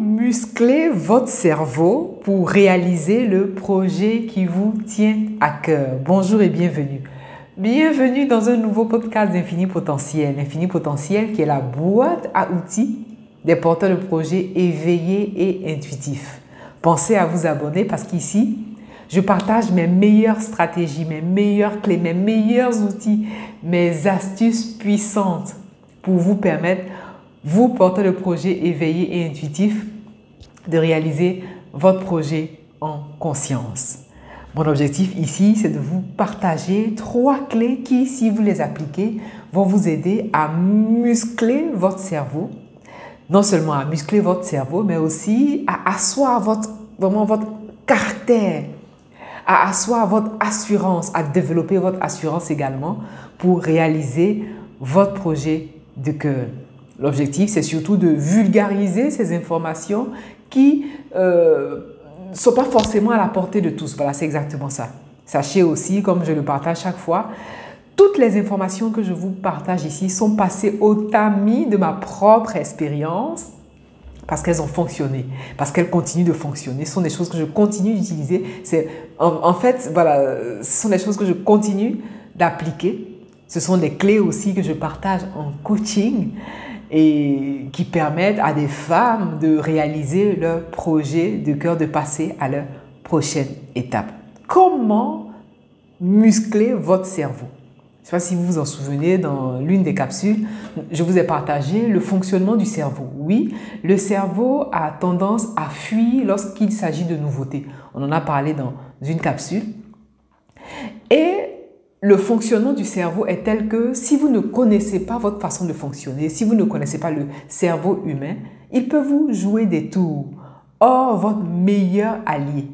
muscler votre cerveau pour réaliser le projet qui vous tient à cœur Bonjour et bienvenue. Bienvenue dans un nouveau podcast d'Infini Potentiel. Infini Potentiel qui est la boîte à outils des porteurs de projets éveillés et intuitifs. Pensez à vous abonner parce qu'ici, je partage mes meilleures stratégies, mes meilleures clés, mes meilleurs outils, mes astuces puissantes pour vous permettre vous portez le projet éveillé et intuitif de réaliser votre projet en conscience. Mon objectif ici, c'est de vous partager trois clés qui, si vous les appliquez, vont vous aider à muscler votre cerveau. Non seulement à muscler votre cerveau, mais aussi à asseoir votre, vraiment votre caractère, à asseoir votre assurance, à développer votre assurance également pour réaliser votre projet de cœur. L'objectif, c'est surtout de vulgariser ces informations qui ne euh, sont pas forcément à la portée de tous. Voilà, c'est exactement ça. Sachez aussi, comme je le partage chaque fois, toutes les informations que je vous partage ici sont passées au tamis de ma propre expérience parce qu'elles ont fonctionné, parce qu'elles continuent de fonctionner. Ce sont des choses que je continue d'utiliser. C'est, en, fait, voilà, ce sont des choses que je continue d'appliquer. Ce sont des clés aussi que je partage en coaching et qui permettent à des femmes de réaliser leur projet de cœur, de passer à leur prochaine étape. Comment muscler votre cerveau? Je ne sais pas si vous vous en souvenez, dans l'une des capsules, je vous ai partagé le fonctionnement du cerveau. Oui, le cerveau a tendance à fuir lorsqu'il s'agit de nouveautés. On en a parlé dans une capsule. Et le fonctionnement du cerveau est tel que si vous ne connaissez pas votre façon de fonctionner, si vous ne connaissez pas le cerveau humain, il peut vous jouer des tours. Or, votre meilleur allié,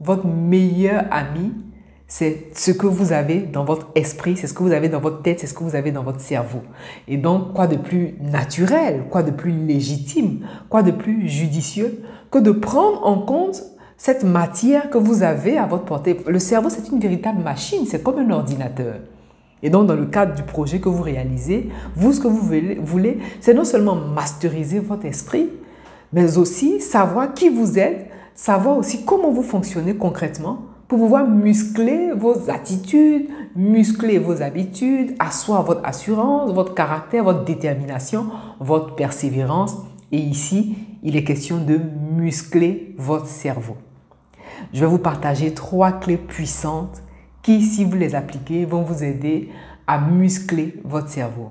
votre meilleur ami, c'est ce que vous avez dans votre esprit, c'est ce que vous avez dans votre tête, c'est ce que vous avez dans votre cerveau. Et donc, quoi de plus naturel, quoi de plus légitime, quoi de plus judicieux que de prendre en compte cette matière que vous avez à votre portée. Le cerveau, c'est une véritable machine, c'est comme un ordinateur. Et donc, dans le cadre du projet que vous réalisez, vous, ce que vous voulez, c'est non seulement masteriser votre esprit, mais aussi savoir qui vous êtes, savoir aussi comment vous fonctionnez concrètement pour pouvoir muscler vos attitudes, muscler vos habitudes, asseoir votre assurance, votre caractère, votre détermination, votre persévérance. Et ici, il est question de muscler votre cerveau je vais vous partager trois clés puissantes qui, si vous les appliquez, vont vous aider à muscler votre cerveau.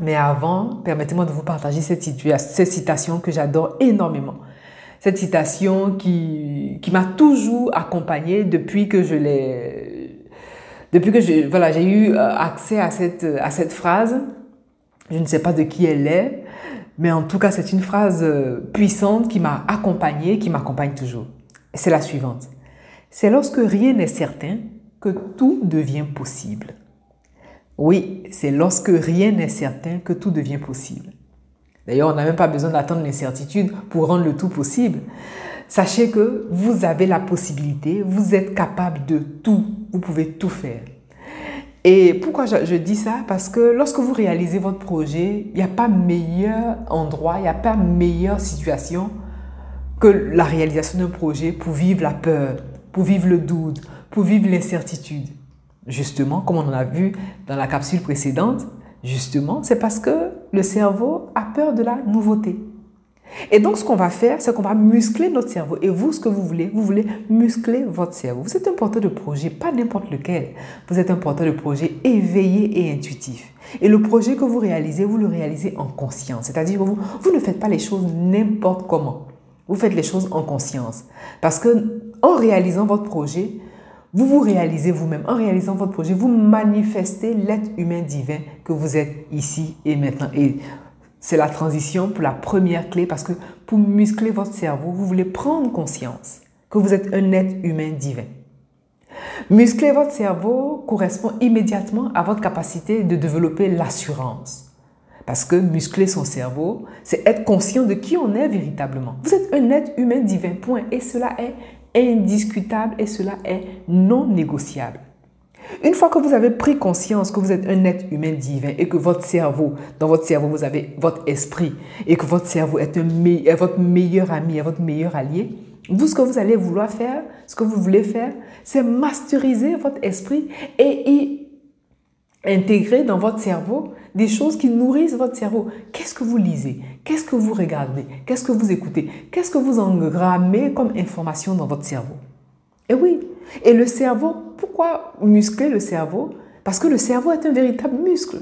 Mais avant, permettez-moi de vous partager cette, citation que j'adore énormément. Cette citation qui, qui m'a toujours accompagnée depuis que je l'ai, depuis que je, voilà, j'ai eu euh, accès à cette, à cette phrase. Je ne sais pas de qui elle est, mais en tout cas, c'est une phrase euh, puissante qui m'a accompagnée, qui m'accompagne toujours c'est la suivante. C'est lorsque rien n'est certain que tout devient possible. Oui, c'est lorsque rien n'est certain que tout devient possible. D'ailleurs, on n'a même pas besoin d'attendre l'incertitude pour rendre le tout possible. Sachez que vous avez la possibilité, vous êtes capable de tout, vous pouvez tout faire. Et pourquoi je, dis ça? Parce que lorsque vous réalisez votre projet, il n'y a pas meilleur endroit, il n'y a pas meilleure situation que la réalisation d'un projet pour vivre la peur, pour vivre le doute, pour vivre l'incertitude. Justement, comme on en a vu dans la capsule précédente, justement, c'est parce que le cerveau a peur de la nouveauté. Et donc, ce qu'on va faire, c'est qu'on va muscler notre cerveau. Et vous, ce que vous voulez, vous voulez muscler votre cerveau. Vous êtes un porteur de projet, pas n'importe lequel. Vous êtes un porteur de projet éveillé et intuitif. Et le projet que vous réalisez, vous le réalisez en conscience. C'est-à-dire que vous, vous ne faites pas les choses n'importe comment. Vous faites les choses en conscience. Parce que en réalisant votre projet, vous vous réalisez vous-même. En réalisant votre projet, vous manifestez l'être humain divin que vous êtes ici et maintenant. Et c'est la transition pour la première clé parce que pour muscler votre cerveau, vous voulez prendre conscience que vous êtes un être humain divin. Muscler votre cerveau correspond immédiatement à votre capacité de développer l'assurance. Parce que muscler son cerveau, c'est être conscient de qui on est véritablement. Vous êtes un être humain divin, point. Et cela est indiscutable et cela est non négociable. Une fois que vous avez pris conscience que vous êtes un être humain divin et que votre cerveau, dans votre cerveau, vous avez votre esprit et que votre cerveau est, votre meilleur ami, est votre meilleur allié, vous, ce que vous allez vouloir faire, ce que vous voulez faire, c'est masteriser votre esprit et y intégrer dans votre cerveau des choses qui nourrissent votre cerveau. Qu'est-ce que vous lisez? Qu'est-ce que vous regardez? Qu'est-ce que vous écoutez? Qu'est-ce que vous engrammez comme information dans votre cerveau? Et oui, et le cerveau, pourquoi muscler le cerveau? Parce que le cerveau est un véritable muscle.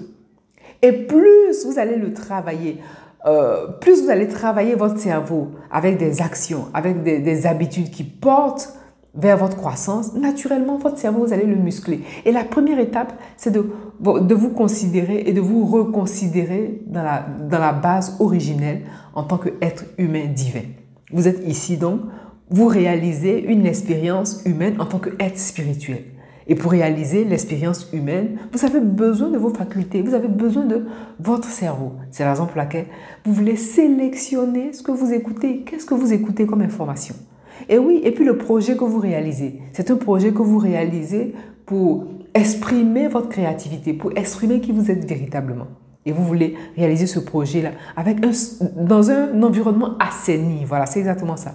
Et plus vous allez le travailler, euh, plus vous allez travailler votre cerveau avec des actions, avec des, habitudes qui portent vers votre croissance, naturellement, votre cerveau, vous allez le muscler. Et la première étape, c'est de, de vous considérer et de vous reconsidérer dans la, dans la base originelle en tant qu'être humain divin. Vous êtes ici donc vous réalisez une expérience humaine en tant qu'être spirituel. Et pour réaliser l'expérience humaine, vous avez besoin de vos facultés, vous avez besoin de votre cerveau. C'est la raison pour laquelle vous voulez sélectionner ce que vous écoutez. Qu'est-ce que vous écoutez comme information Et oui, et puis le projet que vous réalisez, c'est un projet que vous réalisez pour exprimer votre créativité, pour exprimer qui vous êtes véritablement. Et vous voulez réaliser ce projet-là avec dans un environnement assaini. Voilà, c'est exactement ça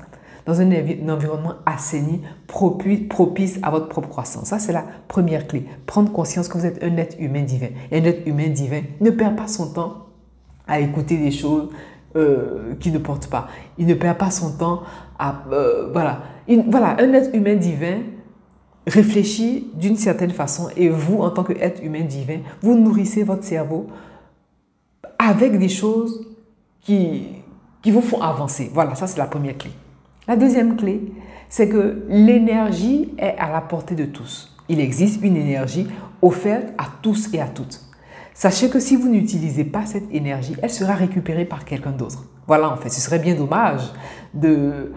dans un, environnement assaini, propice à votre propre croissance. Ça, c'est la première clé. Prendre conscience que vous êtes un être humain divin. Et un être humain divin ne perd pas son temps à écouter des choses euh, qui ne portent pas. Il ne perd pas son temps à... Euh, voilà. voilà, un être humain divin réfléchit d'une certaine façon et vous, en tant qu'être humain divin, vous nourrissez votre cerveau avec des choses qui, qui vous font avancer. Voilà, ça c'est la première clé. La deuxième clé, c'est que l'énergie est à la portée de tous. Il existe une énergie offerte à tous et à toutes. Sachez que si vous n'utilisez pas cette énergie, elle sera récupérée par quelqu'un d'autre. Voilà, en fait, ce serait bien dommage de,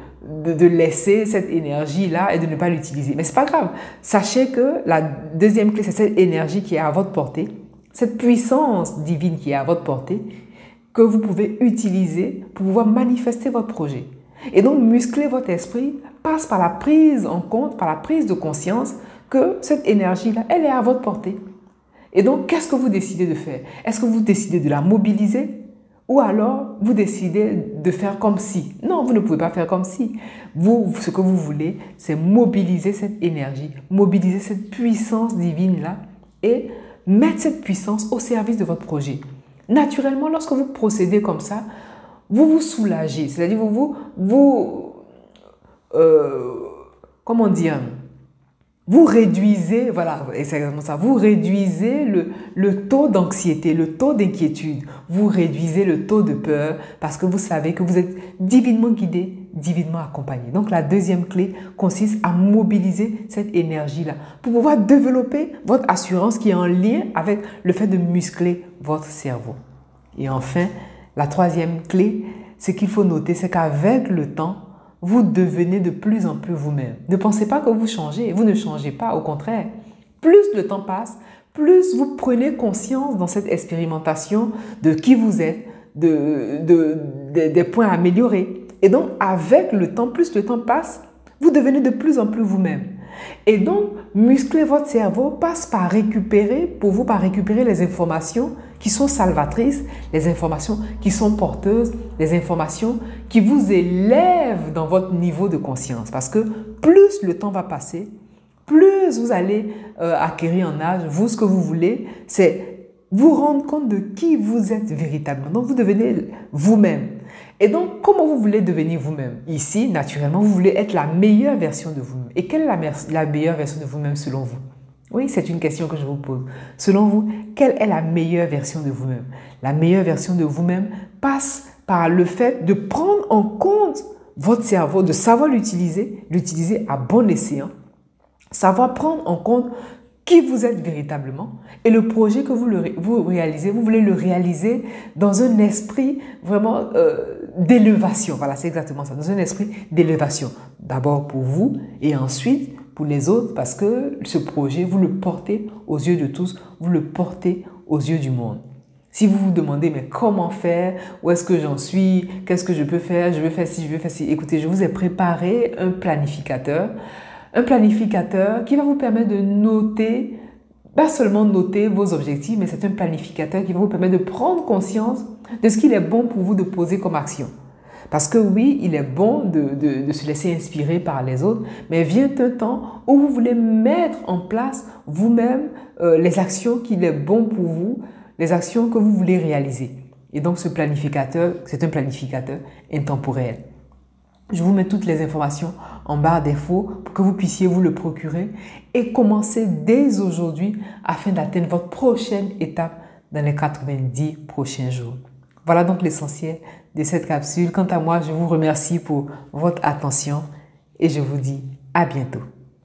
laisser cette énergie-là et de ne pas l'utiliser. Mais ce n'est pas grave. Sachez que la deuxième clé, c'est cette énergie qui est à votre portée, cette puissance divine qui est à votre portée, que vous pouvez utiliser pour pouvoir manifester votre projet. Et donc, muscler votre esprit passe par la prise en compte, par la prise de conscience que cette énergie-là, elle est à votre portée. Et donc, qu'est-ce que vous décidez de faire? Est-ce que vous décidez de la mobiliser? Ou alors vous décidez de faire comme si? Non, vous ne pouvez pas faire comme si. Vous, ce que vous voulez, c'est mobiliser cette énergie, mobiliser cette puissance divine-là et mettre cette puissance au service de votre projet. Naturellement, lorsque vous procédez comme ça, vous vous soulagez. C'est-à-dire, vous, vous, vous euh, comment dire, vous réduisez, voilà, exactement ça, vous réduisez le, le taux d'anxiété, le taux d'inquiétude, vous réduisez le taux de peur parce que vous savez que vous êtes divinement guidé, divinement accompagné. Donc la deuxième clé consiste à mobiliser cette énergie-là pour pouvoir développer votre assurance qui est en lien avec le fait de muscler votre cerveau. Et enfin, la troisième clé, c'est qu'il faut noter, c'est qu'avec le temps, vous devenez de plus en plus vous-même. Ne pensez pas que vous changez, vous ne changez pas, au contraire. Plus le temps passe, plus vous prenez conscience dans cette expérimentation de qui vous êtes, de, des points à améliorer. Et donc, avec le temps, plus le temps passe, vous devenez de plus en plus vous-même. Et donc, muscler votre cerveau passe par récupérer, pour vous, par récupérer les informations qui sont salvatrices, les informations qui sont porteuses, les informations qui vous élèvent dans votre niveau de conscience. Parce que plus le temps va passer, plus vous allez euh, acquérir en âge, vous, ce que vous voulez, c'est vous rendre compte de qui vous êtes véritablement. Donc, vous devenez vous-même. Et donc, comment vous voulez devenir vous-même? Ici, naturellement, vous voulez être la meilleure version de vous-même. Et quelle est la, la meilleure version de vous-même selon vous? Oui, c'est une question que je vous pose. Selon vous, quelle est la meilleure version de vous-même? La meilleure version de vous-même passe par le fait de prendre en compte votre cerveau, de savoir l'utiliser, l'utiliser à bon escient, savoir prendre en compte qui vous êtes véritablement et le projet que vous, vous réalisez, vous voulez le réaliser dans un esprit vraiment euh, d'élévation. Voilà, c'est exactement ça, dans un esprit d'élévation. D'abord pour vous et ensuite pour les autres parce que ce projet, vous le portez aux yeux de tous, vous le portez aux yeux du monde. Si vous vous demandez, mais comment faire? Où est-ce que j'en suis? Qu'est-ce que je peux faire? Je veux faire ci, je veux faire ci. Écoutez, je vous ai préparé un planificateur un planificateur qui va vous permettre de noter pas seulement noter vos objectifs, mais c'est un planificateur qui va vous permettre de prendre conscience de ce qu'il est bon pour vous de poser comme action. Parce que oui, il est bon de, se laisser inspirer par les autres, mais vient un temps où vous voulez mettre en place vous-même euh, les actions qu'il est bon pour vous, les actions que vous voulez réaliser. Et donc ce planificateur, c'est un planificateur intemporel. Je vous mets toutes les informations en barre d'infos pour que vous puissiez vous le procurer et commencer dès aujourd'hui afin d'atteindre votre prochaine étape dans les 90 prochains jours. Voilà donc l'essentiel de cette capsule. Quant à moi, je vous remercie pour votre attention et je vous dis à bientôt.